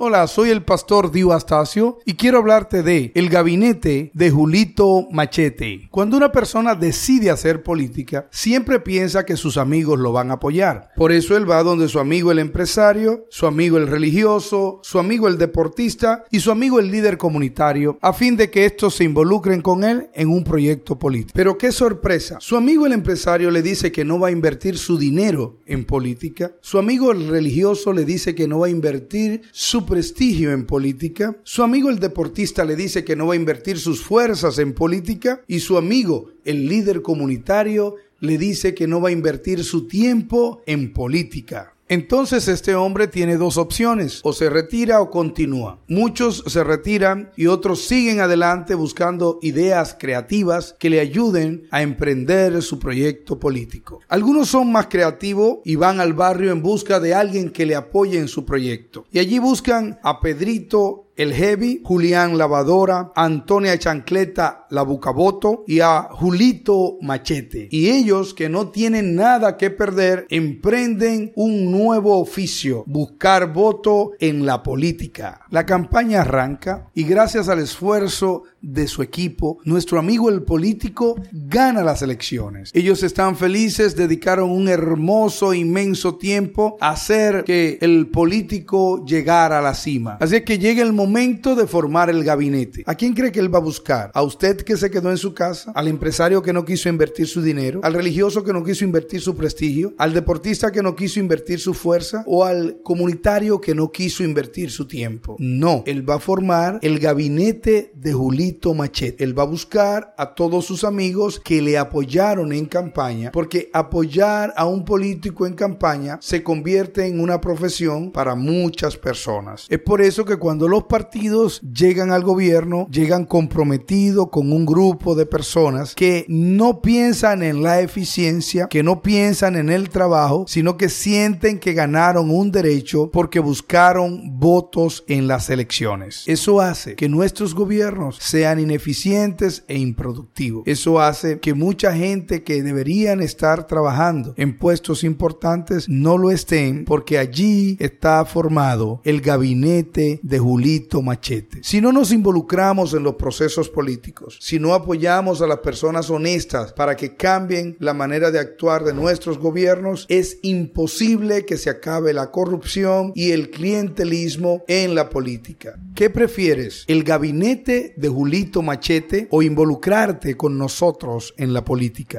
Hola, soy el pastor Dio Astacio y quiero hablarte de el gabinete de Julito Machete. Cuando una persona decide hacer política, siempre piensa que sus amigos lo van a apoyar. Por eso él va donde su amigo el empresario, su amigo el religioso, su amigo el deportista y su amigo el líder comunitario, a fin de que estos se involucren con él en un proyecto político. Pero qué sorpresa, su amigo el empresario le dice que no va a invertir su dinero en política, su amigo el religioso le dice que no va a invertir su prestigio en política, su amigo el deportista le dice que no va a invertir sus fuerzas en política y su amigo el líder comunitario le dice que no va a invertir su tiempo en política. Entonces este hombre tiene dos opciones, o se retira o continúa. Muchos se retiran y otros siguen adelante buscando ideas creativas que le ayuden a emprender su proyecto político. Algunos son más creativos y van al barrio en busca de alguien que le apoye en su proyecto. Y allí buscan a Pedrito el Heavy, Julián Lavadora, Antonia Chancleta La Bucaboto y a Julito Machete. Y ellos que no tienen nada que perder emprenden un nuevo oficio, buscar voto en la política. La campaña arranca y gracias al esfuerzo de su equipo, nuestro amigo el político gana las elecciones. Ellos están felices, dedicaron un hermoso, inmenso tiempo a hacer que el político llegara a la cima. Así que llega el momento de formar el gabinete. ¿A quién cree que él va a buscar? ¿A usted que se quedó en su casa? ¿Al empresario que no quiso invertir su dinero? ¿Al religioso que no quiso invertir su prestigio? ¿Al deportista que no quiso invertir su fuerza? ¿O al comunitario que no quiso invertir su tiempo? No, él va a formar el gabinete de Julito Machete. Él va a buscar a todos sus amigos que le apoyaron en campaña, porque apoyar a un político en campaña se convierte en una profesión para muchas personas. Es por eso que cuando los llegan al gobierno, llegan comprometidos con un grupo de personas que no piensan en la eficiencia, que no piensan en el trabajo, sino que sienten que ganaron un derecho porque buscaron votos en las elecciones. Eso hace que nuestros gobiernos se sean ineficientes e improductivos. Eso hace que mucha gente que deberían estar trabajando en puestos importantes no lo estén porque allí está formado el gabinete de Julito Machete. Si no nos involucramos en los procesos políticos, si no apoyamos a las personas honestas para que cambien la manera de actuar de nuestros gobiernos, es imposible que se acabe la corrupción y el clientelismo en la política. ¿Qué prefieres? ¿El gabinete de Julito Machete o involucrarte con nosotros en la política?